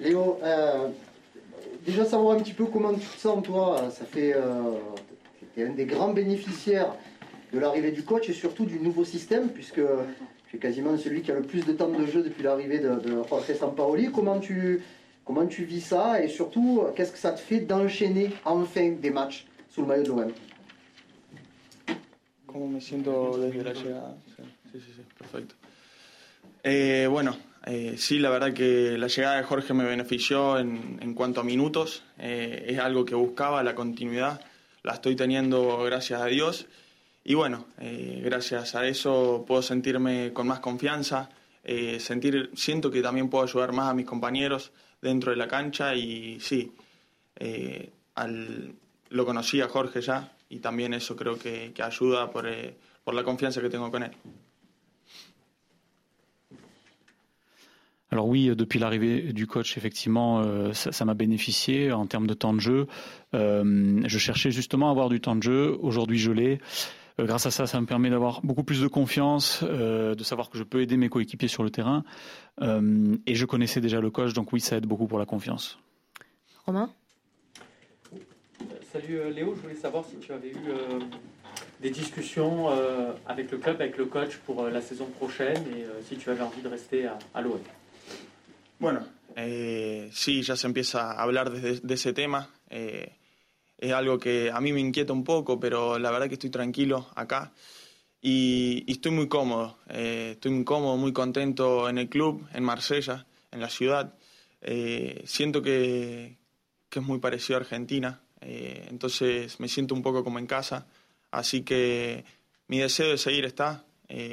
Léo, euh, déjà savoir un petit peu comment tu te sens, toi. Ça fait. Euh, tu es un des grands bénéficiaires de l'arrivée du coach et surtout du nouveau système, puisque tu es quasiment celui qui a le plus de temps de jeu depuis l'arrivée de, de Jorge Sampaoli. Comment tu, comment tu vis ça et surtout, qu'est-ce que ça te fait d'enchaîner enfin des matchs sous le maillot de l'OM ¿Cómo me siento desde la llegada? Sí, sí, sí, perfecto. Eh, bueno, eh, sí, la verdad que la llegada de Jorge me benefició en, en cuanto a minutos. Eh, es algo que buscaba, la continuidad. La estoy teniendo gracias a Dios. Y bueno, eh, gracias a eso puedo sentirme con más confianza. eh, sentir, siento que también puedo ayudar más a mis compañeros dentro de la cancha. Y sí, al, lo conocí a Jorge ya. Y también eso creo que, que ayuda por, por la confianza que tengo con él. Alors oui, depuis l'arrivée du coach, effectivement, euh, ça m'a bénéficié en termes de temps de jeu. Euh, je cherchais justement à avoir du temps de jeu. Aujourd'hui, je l'ai. Euh, grâce à ça, ça me permet d'avoir beaucoup plus de confiance, de savoir que je peux aider mes coéquipiers sur le terrain. Et je connaissais déjà le coach, donc oui, ça aide beaucoup pour la confiance. Romain? Salut Léo, je voulais savoir si tu avais eu des discussions avec le club, avec le coach pour la saison prochaine et si tu avais envie de rester à, à l'OM. Bueno, eh, sí, ya se empieza a hablar de, ese tema. Eh, es algo que a mí me inquieta un poco, pero la verdad que estoy tranquilo acá y, estoy muy cómodo. Eh, estoy muy cómodo, muy contento en el club, en Marsella, en la ciudad. Siento que, que es muy parecido a Argentina, entonces me siento un poco como en casa. Así que mi deseo de seguir está.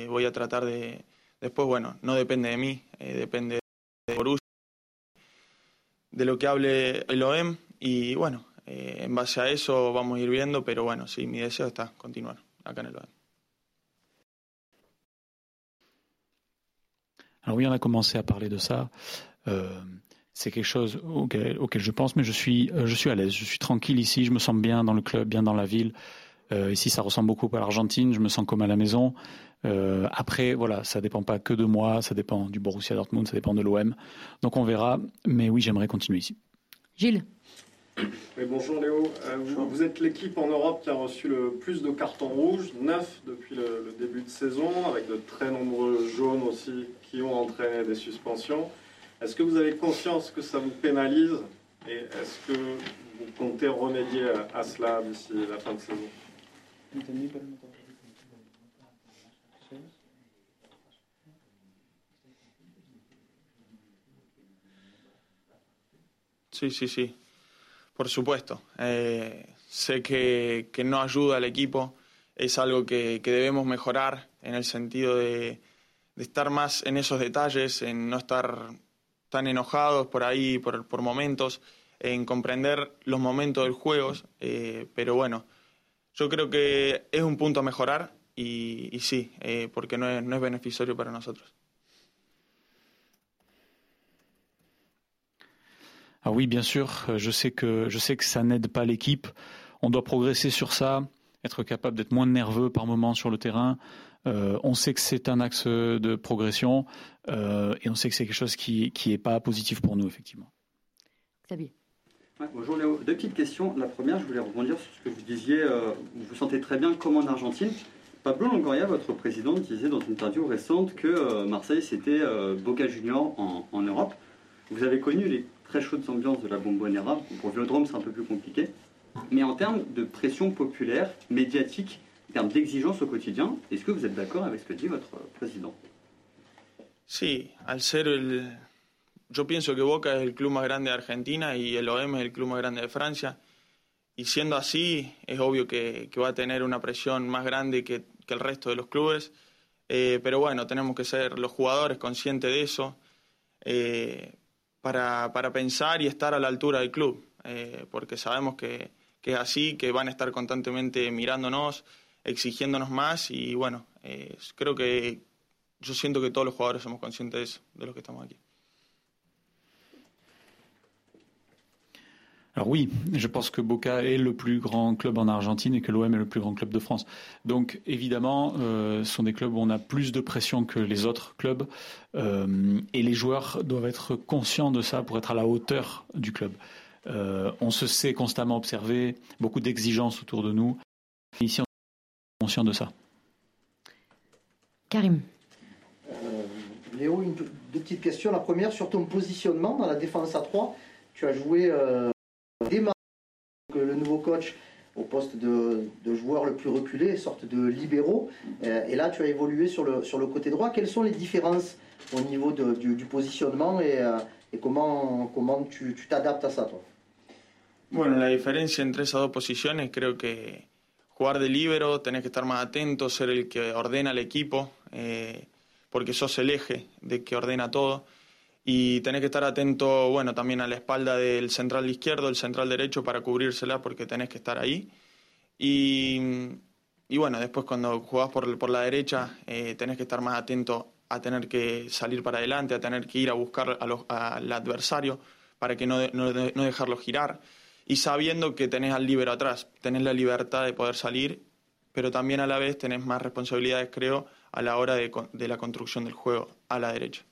Voy a tratar de. Después, bueno, no depende de mí, depende de De lo que hable el OM y bueno, eh, en base a eso vamos a ir viendo, pero bueno, sí, mi deseo está continuar acá en el OM. Alors oui, on a commencé à parler de ça. Euh, c'est quelque chose auquel, auquel je pense, mais je suis, euh, je suis à l'aise, je suis tranquille ici, je me sens bien dans le club, bien dans la ville. Euh, ici, ça ressemble beaucoup à l'Argentine, je me sens comme à la maison. Euh, après, voilà, ça dépend pas que de moi, ça dépend du Borussia Dortmund, ça dépend de l'OM. Donc on verra, mais oui, j'aimerais continuer ici. Gilles Oui, bonjour Léo. Euh, vous, vous êtes l'équipe en Europe qui a reçu le plus de cartons rouges, 9 depuis le, le début de saison, avec de très nombreux jaunes aussi qui ont entraîné des suspensions. Est-ce que vous avez conscience que ça vous pénalise et est-ce que vous comptez remédier à, à cela d'ici la fin de saison? Sí, sí, sí, por supuesto. Eh, sé que, que no ayuda al equipo, es algo que, que debemos mejorar en el sentido de, de estar más en esos detalles, en no estar tan enojados por ahí, por, por momentos, en comprender los momentos del juego, eh, pero bueno, yo creo que es un punto a mejorar y, y sí, eh, porque no es, no es beneficioso para nosotros. Ah oui, bien sûr, euh, je sais que, je sais que ça n'aide pas l'équipe. On doit progresser sur ça, être capable d'être moins nerveux par moment sur le terrain. Euh, on sait que c'est un axe de progression euh, et on sait que c'est quelque chose qui qui est pas positif pour nous effectivement. Xavier Bonjour Léo, deux petites questions. La première, je voulais rebondir sur ce que vous disiez, euh, vous vous sentez très bien comme en Argentine. Pablo Longoria, votre président, disait dans une interview récente que euh, Marseille c'était euh, Boca Junior en, Europe. Vous avez connu les très chaudes ambiances de la Bombonera. Pour Vélodrome, c'est un peu plus compliqué. Mais en termes de pression populaire, médiatique, en termes d'exigence au quotidien, est-ce que vous êtes d'accord avec ce que dit votre président? Sí, al ser el... Yo pienso que Boca es el club más grande de Argentina y el OM es el club más grande de Francia. Y siendo así, es obvio que, va a tener una presión más grande que, el resto de los clubes. Eh, pero bueno, tenemos que ser los jugadores conscientes de eso eh, para, pensar y estar a la altura del club. Eh, porque sabemos que, es así, que van a estar constantemente mirándonos, exigiéndonos más. Y bueno, creo que yo siento que todos los jugadores somos conscientes de eso, de los que estamos aquí. Alors oui, je pense que Boca est le plus grand club en Argentine et que l'OM est le plus grand club de France. Donc évidemment, euh, ce sont des clubs où on a plus de pression que les autres clubs euh, et les joueurs doivent être conscients de ça pour être à la hauteur du club. Euh, on se sait constamment observer, beaucoup d'exigences autour de nous. ici, on est conscient de ça. Karim. Léo, une, deux petites questions. La première, sur ton positionnement dans la défense à 3. Tu as joué le nouveau coach au poste de, de, joueur le plus reculé, sorte de libéraux. Euh, et là, tu as évolué sur le, le côté droit. Quelles sont les différences au niveau de, du, positionnement et, euh, comment, tu t'adaptes à ça, toi? Bueno, la diferencia entre esas dos posiciones creo que jugar de libero tenés que estar más atento, ser el que ordena al equipo, eh, porque sos el de que ordena todo. Y tenés que estar atento, bueno, también a la espalda del central izquierdo, el central derecho para cubrírsela porque tenés que estar ahí. Y, y bueno, después cuando jugás por, por la derecha eh, tenés que estar más atento a tener que salir para adelante, a tener que ir a buscar a los, al adversario para que no, no, no, dejarlo girar. Y sabiendo que tenés al líbero atrás, tenés la libertad de poder salir, pero también a la vez tenés más responsabilidades, creo, a la hora de, de la construcción del juego a la derecha.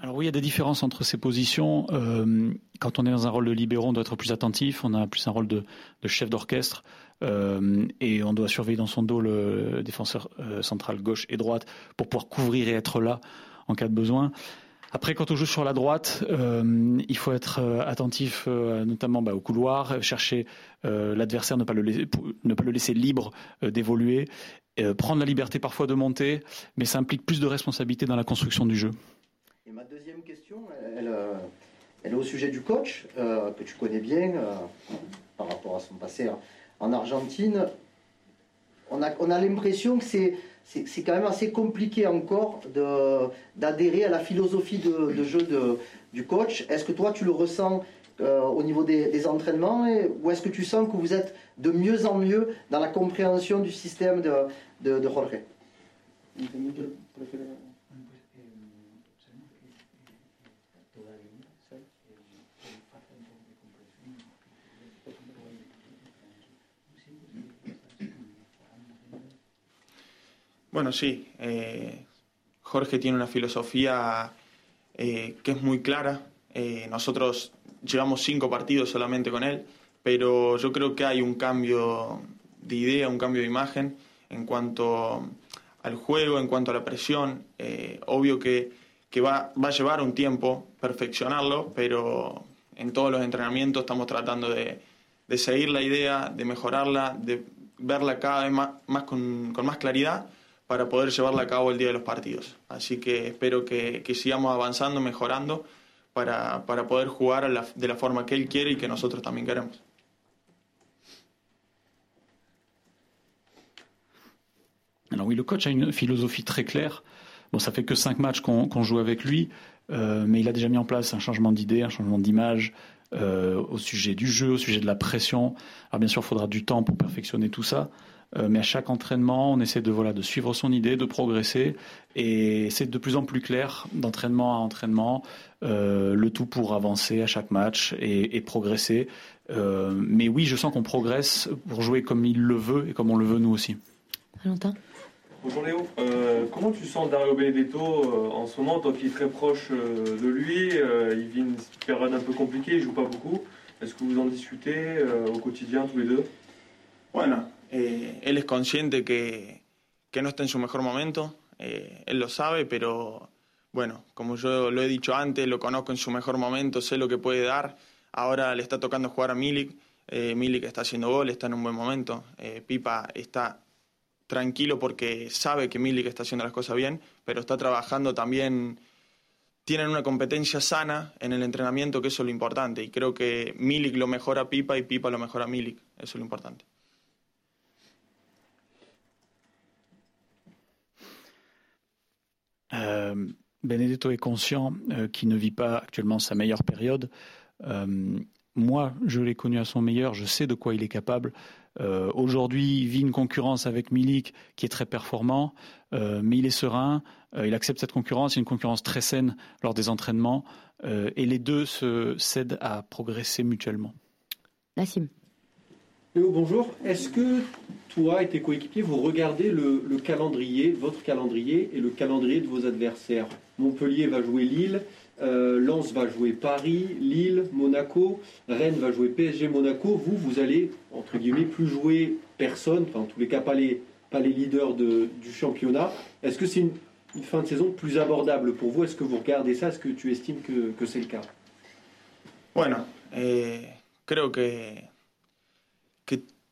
Alors oui, il y a des différences entre ces positions. Euh, quand on est dans un rôle de libéron, on doit être plus attentif. On a plus un rôle de, chef d'orchestre euh, et on doit surveiller dans son dos le défenseur euh, central gauche et droite pour pouvoir couvrir et être là en cas de besoin. Après, quand on joue sur la droite, il faut être attentif notamment bah, au couloir, chercher l'adversaire, ne, pas le laisser, ne pas le laisser libre d'évoluer, prendre la liberté parfois de monter, mais ça implique plus de responsabilité dans la construction du jeu. Et ma deuxième question, elle, elle est au sujet du coach, euh, que tu connais bien euh, par rapport à son passé en Argentine. On a, on a l'impression que c'est, c'est, quand même assez compliqué encore d'adhérer à la philosophie de, jeu du coach. Est-ce que toi, tu le ressens euh, au niveau des, entraînements ou est-ce que tu sens que vous êtes de mieux en mieux dans la compréhension du système de, de, de Jorge? Bueno, sí. Eh, Jorge tiene una filosofía eh, que es muy clara. Eh, nosotros llevamos cinco partidos solamente con él, pero yo creo que hay un cambio de idea, un cambio de imagen en cuanto al juego, en cuanto a la presión. Eh, obvio que, que va, va, a llevar un tiempo perfeccionarlo, pero en todos los entrenamientos estamos tratando de, de seguir la idea, de mejorarla, de verla cada vez más, más con, con más claridad para poder llevarla a cabo el día de los partidos. Así que espero que, que sigamos avanzando, mejorando, para, para poder jugar la, de la forma que él quiere y que nosotros también queremos. Alors oui, le coach a une philosophie très claire. Bon, ça fait que cinq matchs qu'on qu joue avec lui, euh, mais il a déjà mis en place un changement d'idée, un changement d'image euh, au sujet du jeu, au sujet de la pression. Alors bien sûr, il faudra du temps pour perfectionner tout ça. Euh, mais à chaque entraînement, on essaie de, voilà, de suivre son idée, de progresser. Et c'est de plus en plus clair d'entraînement à entraînement, euh, le tout pour avancer à chaque match et, et progresser. Euh, mais oui, je sens qu'on progresse pour jouer comme il le veut et comme on le veut nous aussi. Valentin? Bonjour Léo, euh, comment tu sens Dario Benedetto euh, en ce moment, toi qui es très proche euh, de lui Il vit une période un peu compliquée, il joue pas beaucoup. Est-ce que vous en discutez au quotidien tous les deux? Bueno, Eh, él es consciente que, no está en su mejor momento, eh, él lo sabe, pero bueno, como yo lo he dicho antes, lo conozco en su mejor momento, sé lo que puede dar. Ahora le está tocando jugar a Milik, eh, Milik está haciendo gol, está en un buen momento. Eh, Pipa está tranquilo porque sabe que Milik está haciendo las cosas bien, pero está trabajando también. Tienen una competencia sana en el entrenamiento, que eso es lo importante. Y creo que Milik lo mejora a Pipa y Pipa lo mejora a Milik. Eso es lo importante. Euh, Benedetto est conscient euh, qu'il ne vit pas actuellement sa meilleure période. Euh, moi, je l'ai connu à son meilleur, je sais de quoi il est capable. Aujourd'hui, il vit une concurrence avec Milik qui est très performant, mais il est serein, il accepte cette concurrence, il y a une concurrence très saine lors des entraînements, et les deux se cèdent à progresser mutuellement. Nassim. Bonjour. Est-ce que toi et tes coéquipiers, vous regardez le, calendrier, votre calendrier et le calendrier de vos adversaires? Montpellier va jouer Lille, euh, Lens va jouer Paris, Lille, Monaco, Rennes va jouer PSG, Monaco. Vous, vous allez, entre guillemets, plus jouer personne, enfin en tous les cas pas les, pas les leaders du championnat. Est-ce que c'est une, fin de saison plus abordable pour vous? Est-ce que vous regardez ça? Est-ce que tu estimes que, que c'est le cas? Bueno, eh, creo que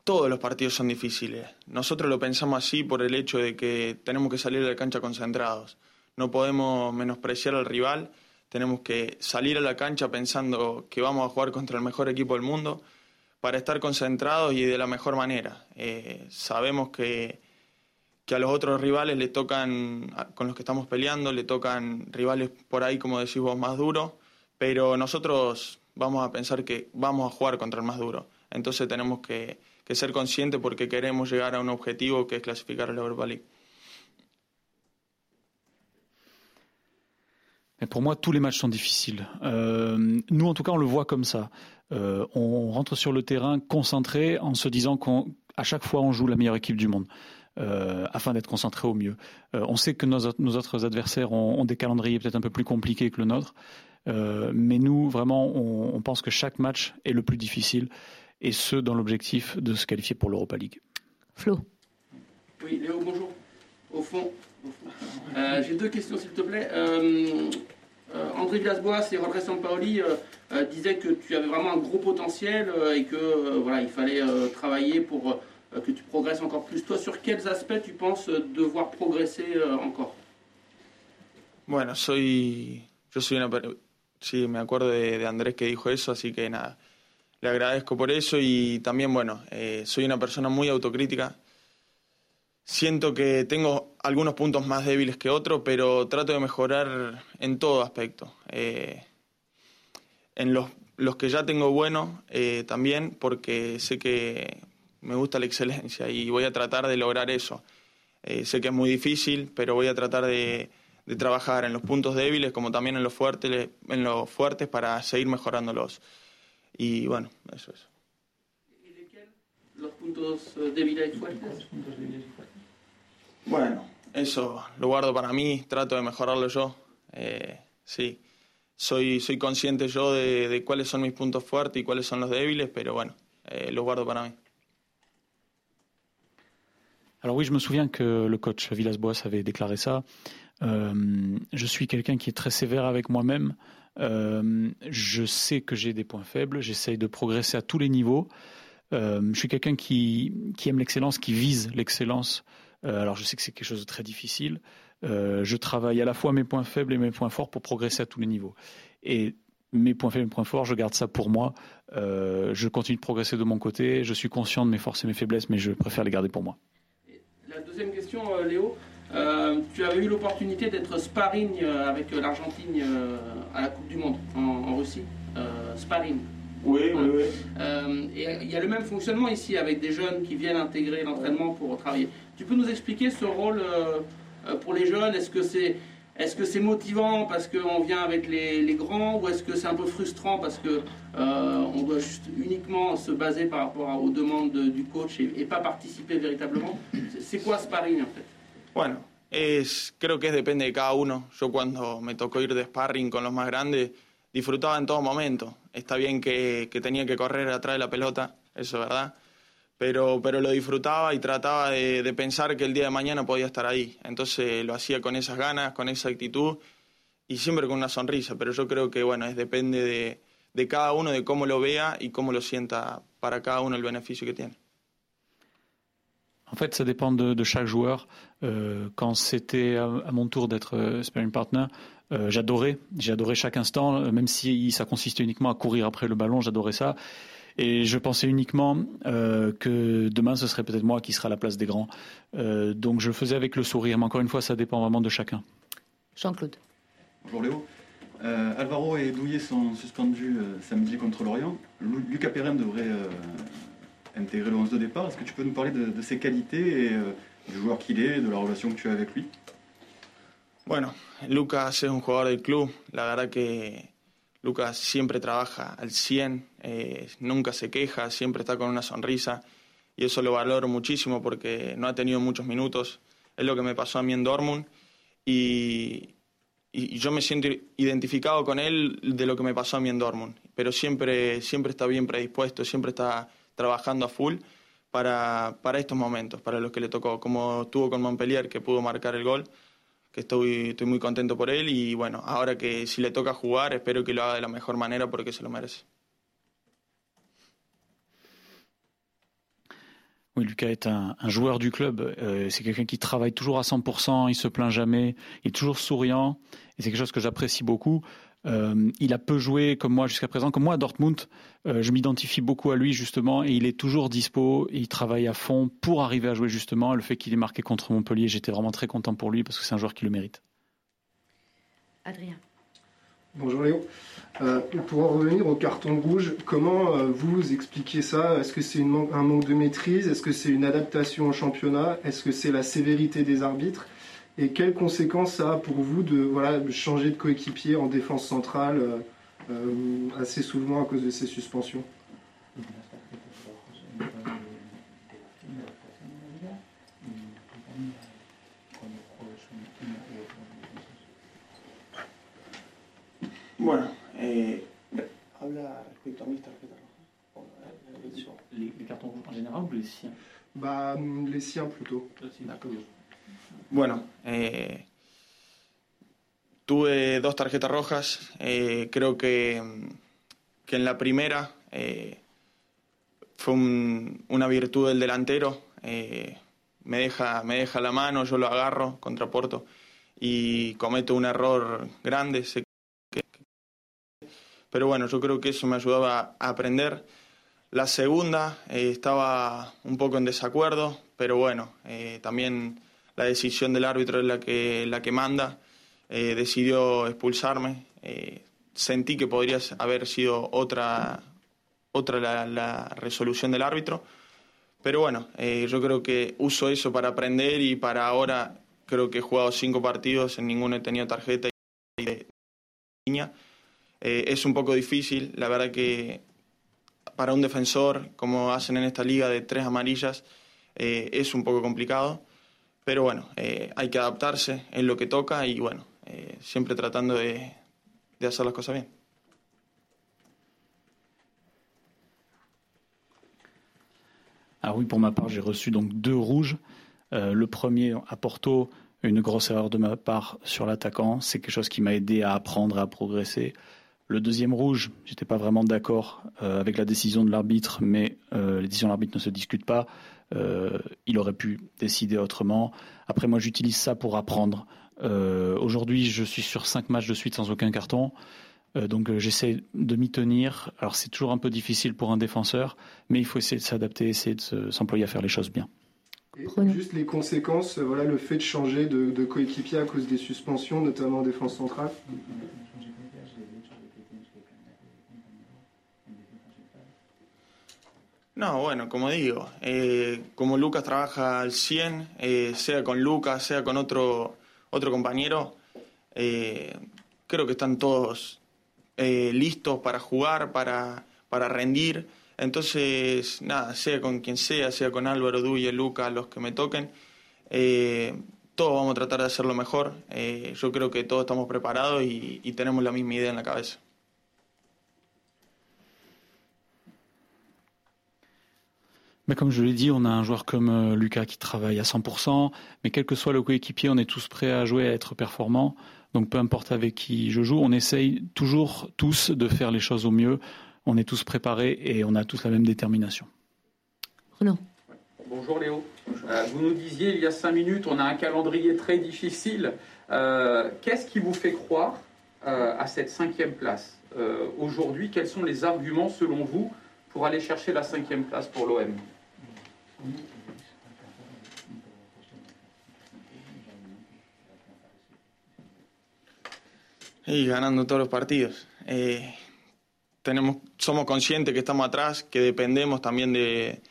todos los partidos son difíciles. Nosotros lo pensamos así por el hecho de que tenemos que salir de la cancha concentrados. No podemos menospreciar al rival, tenemos que salir a la cancha pensando que vamos a jugar contra el mejor equipo del mundo para estar concentrados y de la mejor manera. Eh, sabemos que, que a los otros rivales le tocan, con los que estamos peleando, le tocan rivales por ahí, como decís vos, más duros, pero nosotros vamos a pensar que vamos a jugar contra el más duro. Entonces tenemos que, que ser conscientes porque queremos llegar a un objetivo que es clasificar a la Europa League. pour moi, tous les matchs sont difficiles. Euh, nous, en tout cas, on le voit comme ça. Euh, on rentre sur le terrain concentré en se disant qu'à chaque fois, on joue la meilleure équipe du monde. Euh, afin d'être concentré au mieux. On sait que nos, autres adversaires ont, des calendriers peut-être un peu plus compliqués que le nôtre, mais nous, vraiment, on, pense que chaque match est le plus difficile et ce, dans l'objectif de se qualifier pour l'Europa League. Flo. Oui, Léo, bonjour. Au fond, euh, j'ai deux questions, s'il te plaît. Euh, euh, André Villas-Boas et Rodriguez Sampaoli disaient que tu avais vraiment un gros potentiel et que voilà, il fallait travailler pour que tu progresses encore plus. Toi, sur quels aspects tu penses devoir progresser encore? Bueno, soy, yo soy una, sí, me acuerdo de, de Andrés que dijo eso, así que nada, le agradezco por eso y también, bueno, eh, soy una persona muy autocrítica. Siento que tengo algunos puntos más débiles que otros, pero trato de mejorar en todo aspecto. Eh, en los, los, que ya tengo buenos eh, también, porque sé que me gusta la excelencia y voy a tratar de lograr eso. sé que es muy difícil, pero voy a tratar de, de, trabajar en los puntos débiles como también en los fuertes, en los fuertes para seguir mejorándolos. Y bueno, eso es. ¿Los puntos débiles y fuertes? Bueno, eso lo guardo para mí, trato de mejorarlo yo. Eh, sí, soy, soy consciente yo de, de, cuáles son mis puntos fuertes y cuáles son los débiles, pero bueno, eh, lo guardo para mí. Alors oui, je me souviens que le coach Villas-Boas avait déclaré ça. Euh, je suis quelqu'un qui est très sévère avec moi-même. Euh, je sais que j'ai des points faibles, j'essaye de progresser à tous les niveaux. Euh, je suis quelqu'un qui, aime l'excellence, qui vise l'excellence. Euh, alors je sais que c'est quelque chose de très difficile. Je travaille à la fois mes points faibles et mes points forts pour progresser à tous les niveaux. Et mes points faibles et mes points forts, je garde ça pour moi. Je continue de progresser de mon côté. Je suis conscient de mes forces et mes faiblesses, mais je préfère les garder pour moi. La deuxième question, Léo. Euh, tu avais eu l'opportunité d'être sparring euh, avec euh, l'Argentine à la Coupe du Monde en, Russie. sparring. Oui, oui, oui. et il y a le même fonctionnement ici avec des jeunes qui viennent intégrer l'entraînement pour travailler. Tu peux nous expliquer ce rôle pour les jeunes? Est-ce que c'est est-ce que c'est motivant parce qu'on vient avec les, grands ou est-ce que c'est un peu frustrant parce que on doit juste uniquement se baser par rapport aux demandes du coach et, et pas participer véritablement? C'est quoi sparring en fait? Bueno, es, creo que es depende de cada uno. Yo cuando me tocó ir de sparring con los más grandes, disfrutaba en todo momento. Está bien que, que tenía que correr atrás de la pelota, eso es verdad, pero, pero lo disfrutaba y trataba de, pensar que el día de mañana podía estar ahí. Entonces lo hacía con esas ganas, con esa actitud y siempre con una sonrisa. Pero yo creo que bueno, es depende de, de cada uno, de cómo lo vea y cómo lo sienta para cada uno el beneficio que tiene. En fait, ça dépend de, chaque joueur. Euh, quand c'était à, mon tour d'être euh, sparring partner, euh, j'adorais, j'adorais chaque instant, même si ça consistait uniquement à courir après le ballon, j'adorais ça. Et je pensais uniquement que demain, ce serait peut-être moi qui serai à la place des grands. donc je le faisais avec le sourire. Mais encore une fois, ça dépend vraiment de chacun. Jean-Claude. Bonjour Léo. Alvaro et Douillet sont suspendus samedi contre l'Orient. Lucas Perrin devrait intégrer le 11 de départ. Est-ce que tu peux nous parler de, ses qualités et du joueur qu'il est, de la relation que tu as avec lui Bueno, Lucas es un jugador del club. La verdad que Lucas siempre trabaja al 100, eh, nunca se queja, siempre está con una sonrisa y eso lo valoro muchísimo porque no ha tenido muchos minutos. Es lo que me pasó a mí en Dortmund y, y, yo me siento identificado con él de lo que me pasó a mí en Dortmund. Pero siempre, siempre está bien predispuesto, siempre está trabajando a full para, para estos momentos, para los que le tocó, como estuvo con Montpellier que pudo marcar el gol que estoy, estoy muy contento por él y bueno, ahora que si le toca jugar, espero que lo haga de la mejor manera porque se lo merece. Oui, Lucas est un, un joueur du club. Euh, c'est quelqu'un qui travaille toujours à 100%, il se plaint jamais, il est toujours souriant. Et c'est quelque chose que j'apprécie beaucoup. Euh, il a peu joué comme moi jusqu'à présent. Comme moi à Dortmund, euh, je m'identifie beaucoup à lui justement et il est toujours dispo. Et il travaille à fond pour arriver à jouer justement. le fait qu'il ait marqué contre Montpellier, j'étais vraiment très content pour lui parce que c'est un joueur qui le mérite. Adrien. Bonjour Léo. Euh, pour en revenir au carton rouge, comment vous expliquez ça? Est-ce que c'est un manque de maîtrise? Est-ce que c'est une adaptation au championnat? Est-ce que c'est la sévérité des arbitres? Et quelles conséquences ça a pour vous de voilà, changer de coéquipier en défense centrale euh, assez souvent à cause de ces suspensions? Tarjetas Les, les cartons rouges en général ou les siens? Bah, les siens plutôt. D'accord. Bueno, eh, tuve dos tarjetas rojas. Eh, creo que, en la primera eh, fue una virtud del delantero. me, deja, me deja la mano, yo lo agarro contra Porto y cometo un error grande. Pero bueno, yo creo que eso me ayudaba a aprender. La segunda estaba un poco en desacuerdo, pero bueno, también la decisión del árbitro es la que, la que manda. Eh, decidió expulsarme. Eh, sentí que podría haber sido otra, otra la, resolución del árbitro. Pero bueno, eh, yo creo que uso eso para aprender y para ahora creo que he jugado cinco partidos, en ninguno he tenido tarjeta y de niña. es un poco difícil, la verdad que para un defensor, como hacen en esta liga de tres amarillas, es un poco complicado. Pero bueno, eh, hay que en lo que toca y bueno, eh, siempre de, de hacer las bien. Alors oui, pour ma part, j'ai reçu donc deux rouges. Euh, le premier à Porto, une grosse erreur de ma part sur l'attaquant. C'est quelque chose qui m'a aidé à apprendre, à progresser. Le deuxième rouge, j'étais pas vraiment d'accord euh, avec la décision de l'arbitre, mais euh, les décisions de l'arbitre ne se discutent pas. Euh, il aurait pu décider autrement. Après, moi, j'utilise ça pour apprendre. Euh, aujourd'hui, je suis sur cinq matchs de suite sans aucun carton. Euh, donc, j'essaie de m'y tenir. Alors, c'est toujours un peu difficile pour un défenseur, mais il faut essayer de s'adapter, essayer de s'employer à faire les choses bien. juste les conséquences, voilà, le fait de changer de, de coéquipier à cause des suspensions, notamment en défense centrale No, bueno, como digo, eh, como Lucas trabaja al 100, eh, sea con Lucas, sea con otro, otro compañero, eh, creo que están todos listos para jugar, para, para rendir. Entonces, nada, sea con quien sea, sea con Álvaro, Duye, Lucas, los que me toquen, todos vamos a tratar de hacerlo mejor. yo creo que todos estamos preparados y tenemos la misma idea en la cabeza. Mais comme je l'ai dit, on a un joueur comme euh, Lucas qui travaille à 100%, mais quel que soit le coéquipier, on est tous prêts à jouer, à être performants. Donc peu importe avec qui je joue, on essaye toujours tous de faire les choses au mieux. On est tous préparés et on a tous la même détermination. Renaud. Bonjour Léo. Euh, vous nous disiez il y a cinq minutes, on a un calendrier très difficile. Euh, qu'est-ce qui vous fait croire à cette cinquième place? Aujourd'hui, quels sont les arguments selon vous pour aller chercher la cinquième place pour l'OM Y ganando todos los partidos. Eh, tenemos, somos conscientes que estamos atrás, que dependemos también de,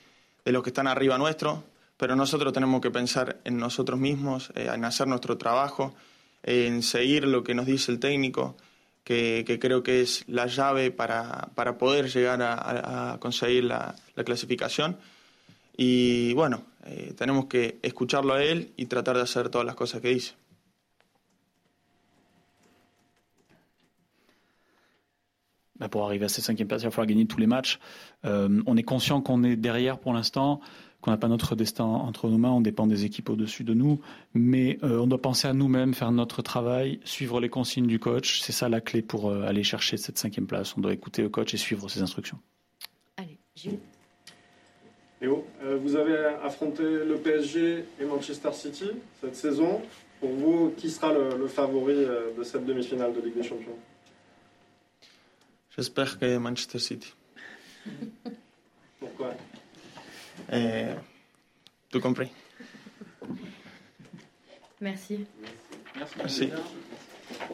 de los que están arriba nuestro, pero nosotros tenemos que pensar en nosotros mismos, eh, en hacer nuestro trabajo, en seguir lo que nos dice el técnico, que, que creo que es la llave para, para poder llegar a, a conseguir la, la, clasificación. Y bueno, eh, tenemos que escucharlo a él y tratar de hacer todas las cosas que dice. Bah pour arriver à cette cinquième place, il va falloir gagner tous les matchs. Euh, on est conscient qu'on est derrière pour l'instant, qu'on n'a pas notre destin entre nos mains, on dépend des équipes au-dessus de nous, mais euh, on doit penser à nous-mêmes, faire notre travail, suivre les consignes du coach. C'est ça la clé pour euh, aller chercher cette cinquième place. On doit écouter le coach et suivre ses instructions. Allez, Gilles. Léo, euh, vous avez affronté le PSG et Manchester City cette saison. Pour vous, qui sera le, le favori euh, de cette demi-finale de Ligue des Champions? J'espère que Manchester City. Pourquoi? Eh, tout compris. Merci. Merci. Merci.